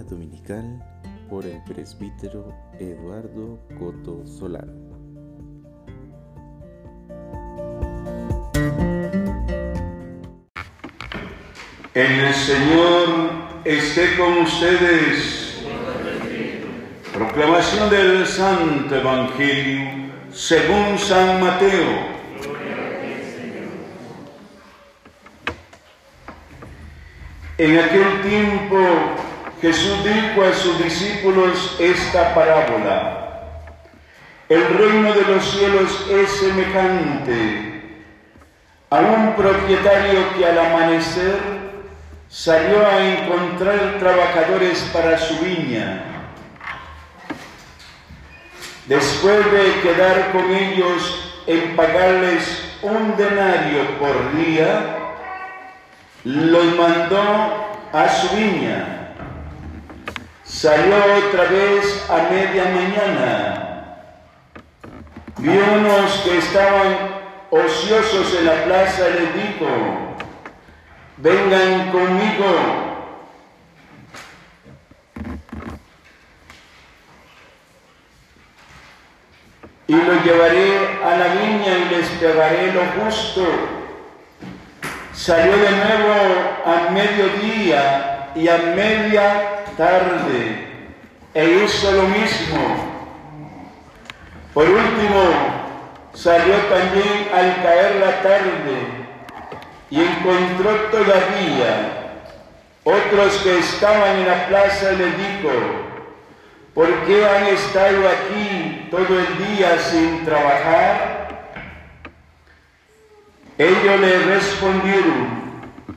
Dominical por el presbítero Eduardo Coto Solano. El Señor esté con ustedes. Proclamación del Santo Evangelio según San Mateo. En aquel tiempo Jesús dijo a sus discípulos esta parábola. El reino de los cielos es semejante a un propietario que al amanecer salió a encontrar trabajadores para su viña. Después de quedar con ellos en pagarles un denario por día, los mandó a su viña. Salió otra vez a media mañana. Vio unos que estaban ociosos en la plaza y les dijo, vengan conmigo. Y los llevaré a la viña y les pegaré lo justo. Salió de nuevo a mediodía y a media tarde e hizo lo mismo. Por último, salió también al caer la tarde y encontró todavía otros que estaban en la plaza y les dijo, ¿por qué han estado aquí todo el día sin trabajar? Ellos le respondieron,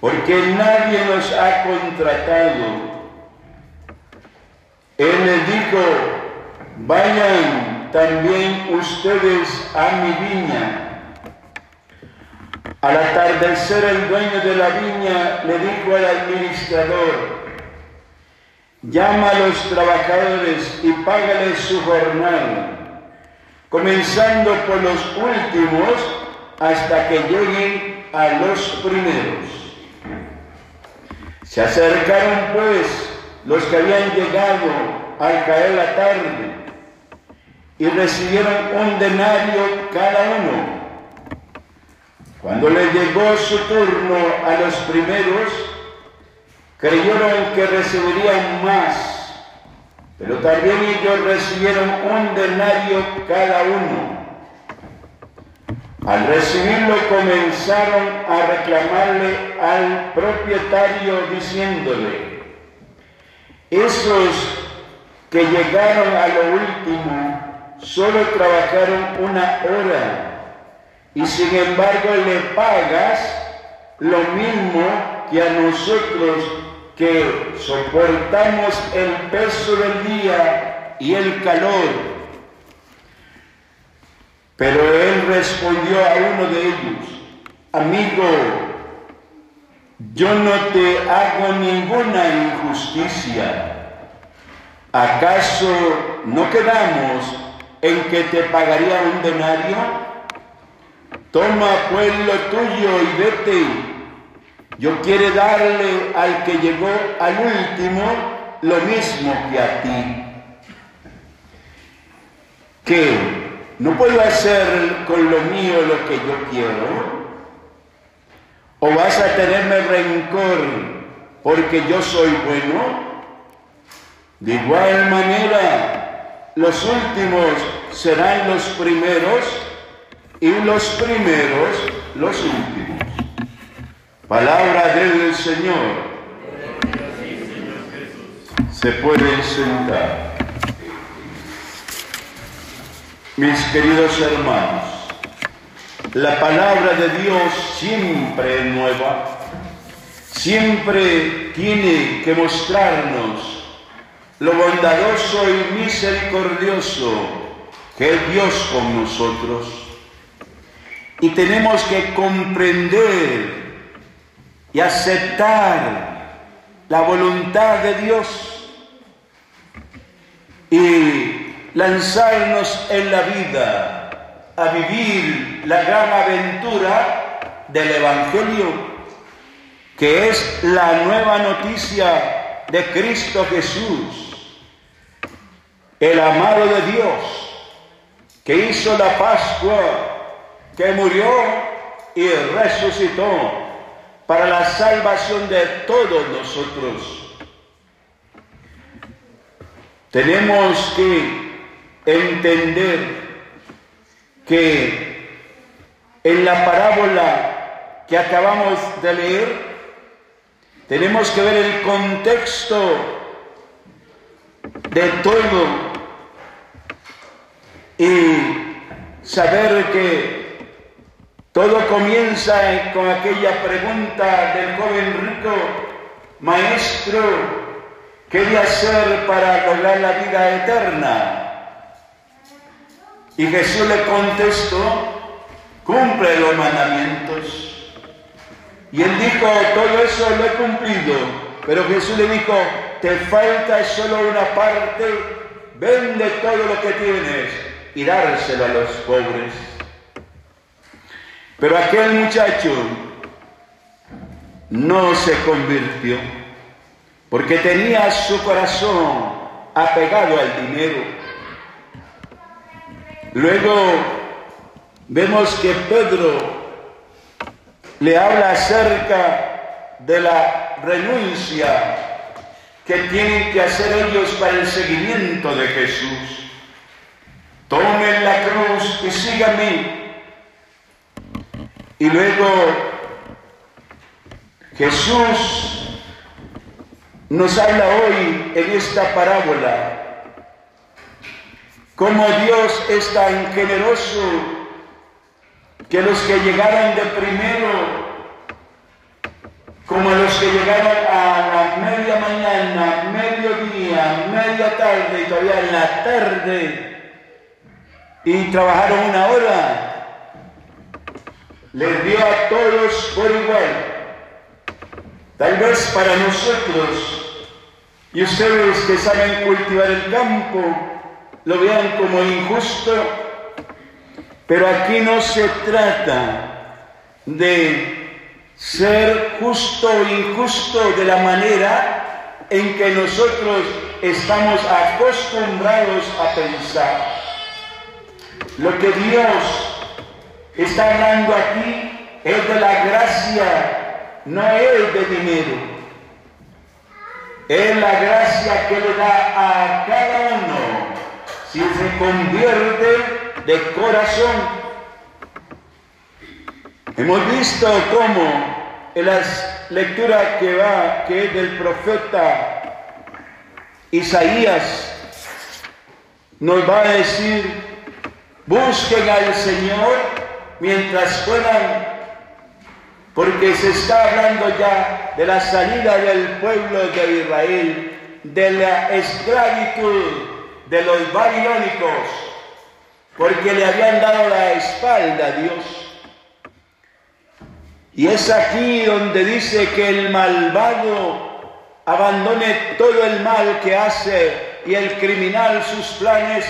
porque nadie nos ha contratado. Él les dijo, vayan también ustedes a mi viña. Al atardecer el dueño de la viña le dijo al administrador, llama a los trabajadores y págales su jornal, comenzando por los últimos hasta que lleguen a los primeros. Se acercaron pues los que habían llegado al caer la tarde y recibieron un denario cada uno. Cuando les llegó su turno a los primeros, creyeron que recibirían más, pero también ellos recibieron un denario cada uno. Al recibirlo comenzaron a reclamarle al propietario diciéndole, esos que llegaron a lo último solo trabajaron una hora y sin embargo le pagas lo mismo que a nosotros que soportamos el peso del día y el calor. Pero él respondió a uno de ellos, amigo, yo no te hago ninguna injusticia. ¿Acaso no quedamos en que te pagaría un denario? Toma pues lo tuyo y vete. Yo quiero darle al que llegó al último lo mismo que a ti. ¿Qué? ¿No puedo hacer con lo mío lo que yo quiero? ¿O vas a tenerme rencor porque yo soy bueno? De igual manera, los últimos serán los primeros y los primeros los últimos. Palabra del Señor. Se pueden sentar. Mis queridos hermanos, la palabra de Dios siempre es nueva, siempre tiene que mostrarnos lo bondadoso y misericordioso que es Dios con nosotros. Y tenemos que comprender y aceptar la voluntad de Dios y lanzarnos en la vida a vivir la gran aventura del Evangelio, que es la nueva noticia de Cristo Jesús, el amado de Dios, que hizo la Pascua, que murió y resucitó para la salvación de todos nosotros. Tenemos que entender que en la parábola que acabamos de leer, tenemos que ver el contexto de todo y saber que todo comienza con aquella pregunta del joven rico, maestro, ¿qué de hacer para lograr la vida eterna? Y Jesús le contestó, cumple los mandamientos. Y él dijo, todo eso lo he cumplido. Pero Jesús le dijo, te falta solo una parte, vende todo lo que tienes y dárselo a los pobres. Pero aquel muchacho no se convirtió porque tenía su corazón apegado al dinero. Luego vemos que Pedro le habla acerca de la renuncia que tienen que hacer ellos para el seguimiento de Jesús. Tomen la cruz y síganme. Y luego Jesús nos habla hoy en esta parábola cómo Dios es tan generoso que los que llegaron de primero, como los que llegaron a la media mañana, mediodía, media tarde y todavía en la tarde, y trabajaron una hora, les dio a todos por igual. Tal vez para nosotros, y ustedes que saben cultivar el campo, lo vean como injusto pero aquí no se trata de ser justo o injusto de la manera en que nosotros estamos acostumbrados a pensar. Lo que Dios está hablando aquí es de la gracia, no es de dinero. Es la gracia que le da a cada uno si se convierte de corazón. Hemos visto cómo en las lecturas que va, que es del profeta Isaías, nos va a decir, busquen al Señor mientras puedan, porque se está hablando ya de la salida del pueblo de Israel, de la esclavitud de los babilónicos, porque le habían dado la espalda a Dios. Y es aquí donde dice que el malvado abandone todo el mal que hace y el criminal sus planes.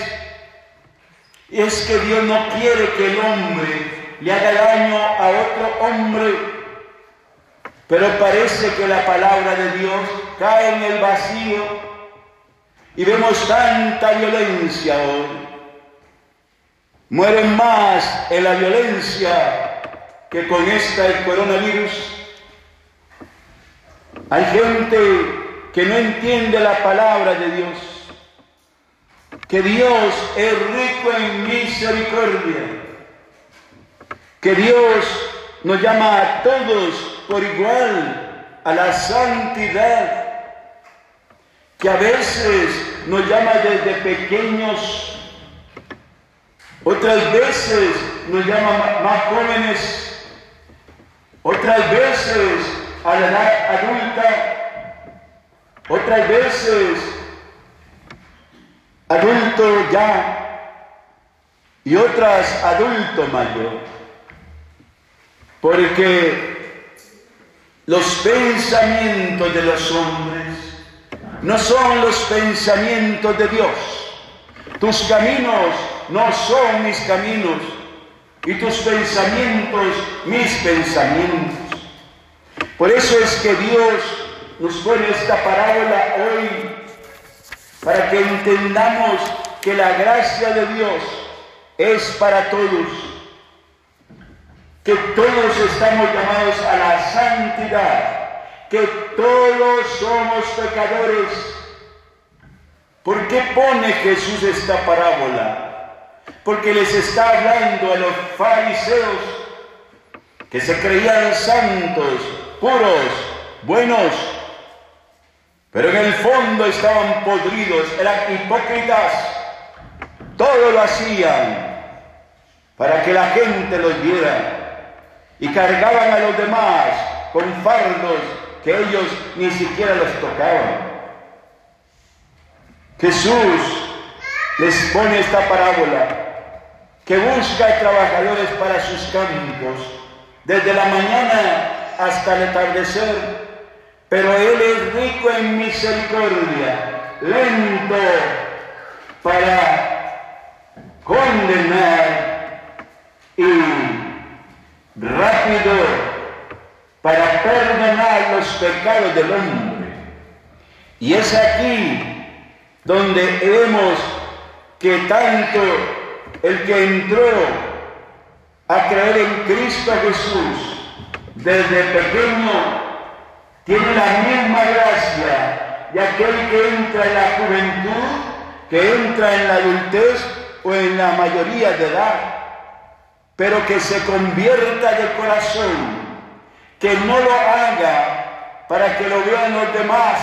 Y es que Dios no quiere que el hombre le haga daño a otro hombre. Pero parece que la palabra de Dios cae en el vacío y vemos tanta violencia hoy. Mueren más en la violencia que con esta el coronavirus. Hay gente que no entiende la palabra de Dios, que Dios es rico en misericordia, que Dios nos llama a todos por igual a la santidad, que a veces nos llama desde pequeños otras veces nos llama más jóvenes, otras veces a la edad adulta, otras veces adulto ya y otras adulto mayor. Porque los pensamientos de los hombres no son los pensamientos de Dios. Tus caminos no son mis caminos y tus pensamientos mis pensamientos. Por eso es que Dios nos pone esta parábola hoy para que entendamos que la gracia de Dios es para todos, que todos estamos llamados a la santidad, que todos somos pecadores. ¿Por qué pone Jesús esta parábola? Porque les está hablando a los fariseos que se creían santos, puros, buenos, pero en el fondo estaban podridos, eran hipócritas, todo lo hacían para que la gente los viera y cargaban a los demás con fardos que ellos ni siquiera los tocaban. Jesús les pone esta parábola que busca trabajadores para sus campos desde la mañana hasta el atardecer, pero Él es rico en misericordia, lento para condenar y rápido pecados del hombre. Y es aquí donde vemos que tanto el que entró a creer en Cristo Jesús desde pequeño tiene la misma gracia de aquel que entra en la juventud, que entra en la adultez o en la mayoría de edad, pero que se convierta de corazón, que no lo haga para que lo vean los demás,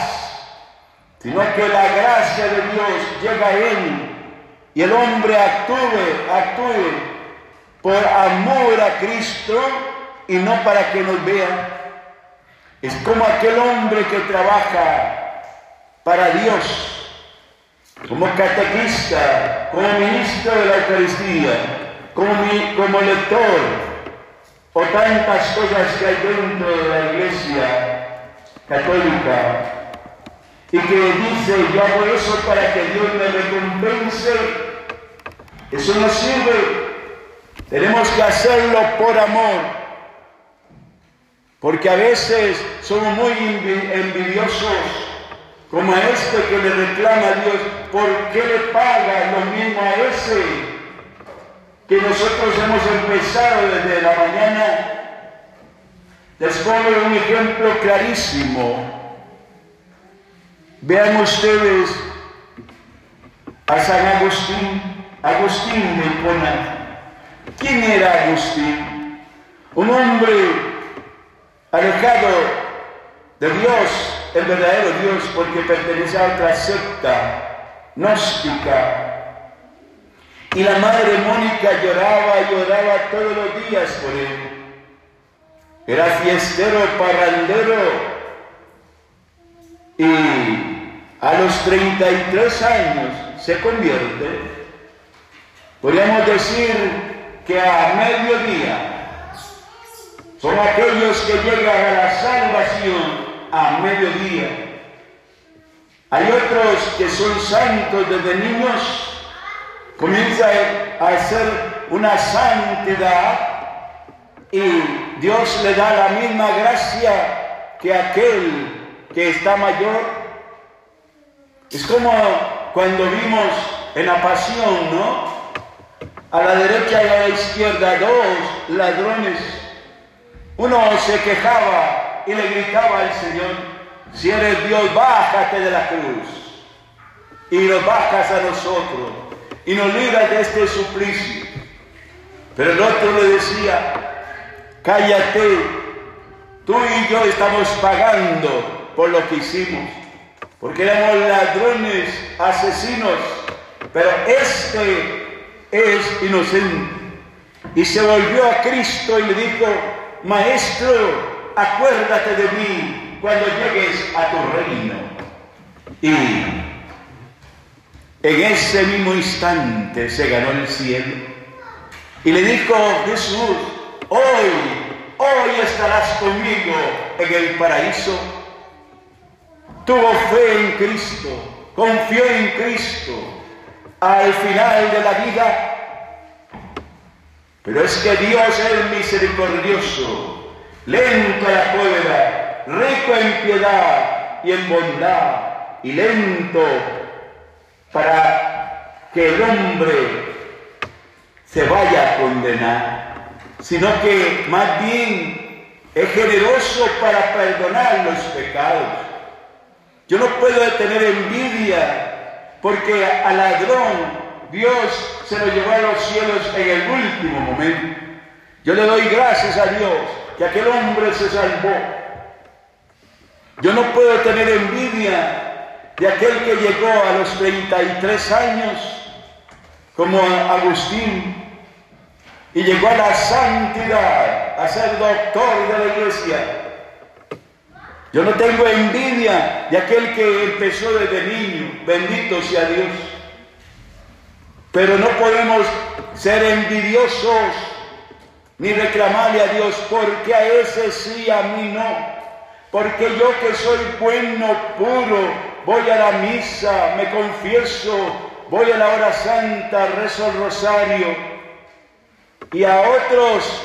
sino que la gracia de Dios llega a él y el hombre actúe, actúe por amor a Cristo y no para que nos vean. Es como aquel hombre que trabaja para Dios, como catequista, como ministro de la Eucaristía, como, como lector, o tantas cosas que hay dentro de la iglesia católica, y que dice, yo hago eso para que Dios me recompense, eso no sirve. Tenemos que hacerlo por amor, porque a veces somos muy envidiosos, como a este que le reclama a Dios, ¿por qué le paga lo mismo a ese que nosotros hemos empezado desde la mañana? Pongo un ejemplo clarísimo. Vean ustedes a San Agustín, Agustín de Hipona. ¿Quién era Agustín? Un hombre alejado de Dios, el verdadero Dios, porque pertenecía a otra secta gnóstica. Y la madre Mónica lloraba lloraba todos los días por él. Era fiestero, parrandero. Y a los 33 años se convierte. Podríamos decir que a mediodía son aquellos que llegan a la salvación a mediodía. Hay otros que son santos desde niños, comienzan a hacer una santidad y Dios le da la misma gracia que aquel que está mayor. Es como cuando vimos en la pasión, ¿no? A la derecha y a la izquierda dos ladrones uno se quejaba y le gritaba al Señor, si eres Dios, bájate de la cruz y nos bajas a nosotros y nos libras de este suplicio. Pero el otro le decía, cállate, tú y yo estamos pagando por lo que hicimos, porque éramos ladrones, asesinos, pero este es inocente. Y se volvió a Cristo y le dijo, Maestro, acuérdate de mí cuando llegues a tu reino. Y en ese mismo instante se ganó el cielo. Y le dijo Jesús, hoy, hoy estarás conmigo en el paraíso. Tuvo fe en Cristo, confió en Cristo. Al final de la vida pero es que Dios es misericordioso, lento a la cólera, rico en piedad, y en bondad y lento para que el hombre se vaya a condenar, sino que más bien es generoso para perdonar los pecados. Yo no puedo tener envidia porque al ladrón Dios se lo llevó a los cielos en el último momento. Yo le doy gracias a Dios que aquel hombre se salvó. Yo no puedo tener envidia de aquel que llegó a los 33 años como Agustín y llegó a la santidad, a ser doctor de la iglesia. Yo no tengo envidia de aquel que empezó desde niño, bendito sea Dios. Pero no podemos ser envidiosos ni reclamarle a Dios, porque a ese sí, a mí no. Porque yo que soy bueno, puro, voy a la misa, me confieso, voy a la hora santa, rezo el rosario, y a otros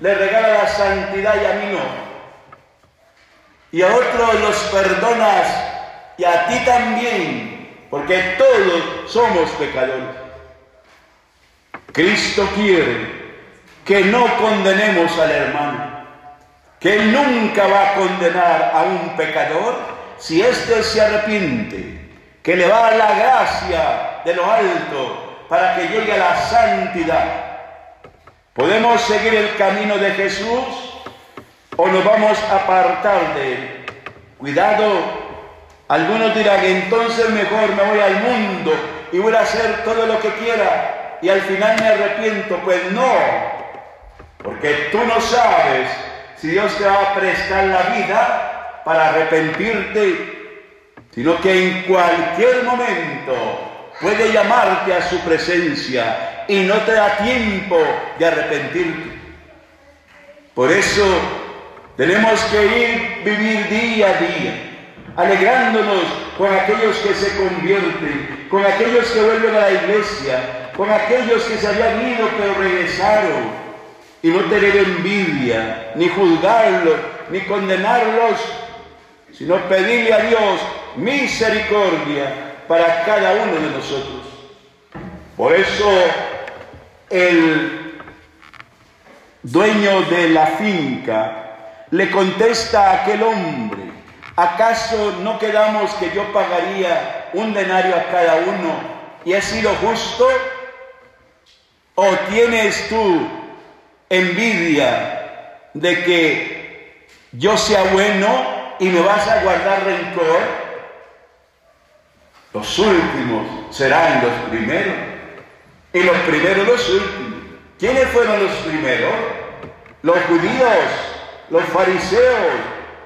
le regala la santidad y a mí no. Y a otros los perdonas y a ti también, porque todos somos pecadores. Cristo quiere que no condenemos al hermano, que Él nunca va a condenar a un pecador si éste se arrepiente, que le va a la gracia de lo alto para que llegue a la santidad. ¿Podemos seguir el camino de Jesús o nos vamos a apartar de Él? Cuidado, algunos dirán, entonces mejor me voy al mundo y voy a hacer todo lo que quiera y al final me arrepiento. Pues no, porque tú no sabes si Dios te va a prestar la vida para arrepentirte, sino que en cualquier momento puede llamarte a su presencia y no te da tiempo de arrepentirte. Por eso tenemos que ir, vivir día a día, alegrándonos con aquellos que se convierten, con aquellos que vuelven a la iglesia, con aquellos que se habían ido pero regresaron, y no tener envidia, ni juzgarlos, ni condenarlos, sino pedirle a Dios misericordia para cada uno de nosotros. Por eso el dueño de la finca le contesta a aquel hombre, ¿acaso no quedamos que yo pagaría un denario a cada uno y he sido justo? ¿O tienes tú envidia de que yo sea bueno y me vas a guardar rencor, los últimos serán los primeros y los primeros los últimos. ¿Quiénes fueron los primeros? Los judíos, los fariseos,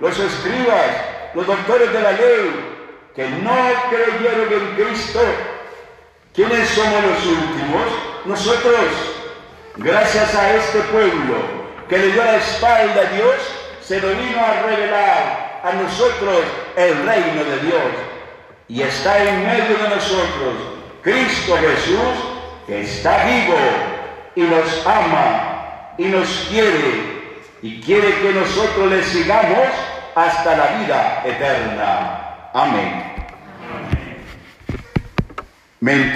los escribas, los doctores de la ley, que no creyeron en Cristo. ¿Quiénes somos los últimos? Nosotros Gracias a este pueblo que le dio la espalda a Dios, se lo vino a revelar a nosotros el reino de Dios. Y está en medio de nosotros Cristo Jesús, que está vivo y nos ama y nos quiere y quiere que nosotros le sigamos hasta la vida eterna. Amén. Amén.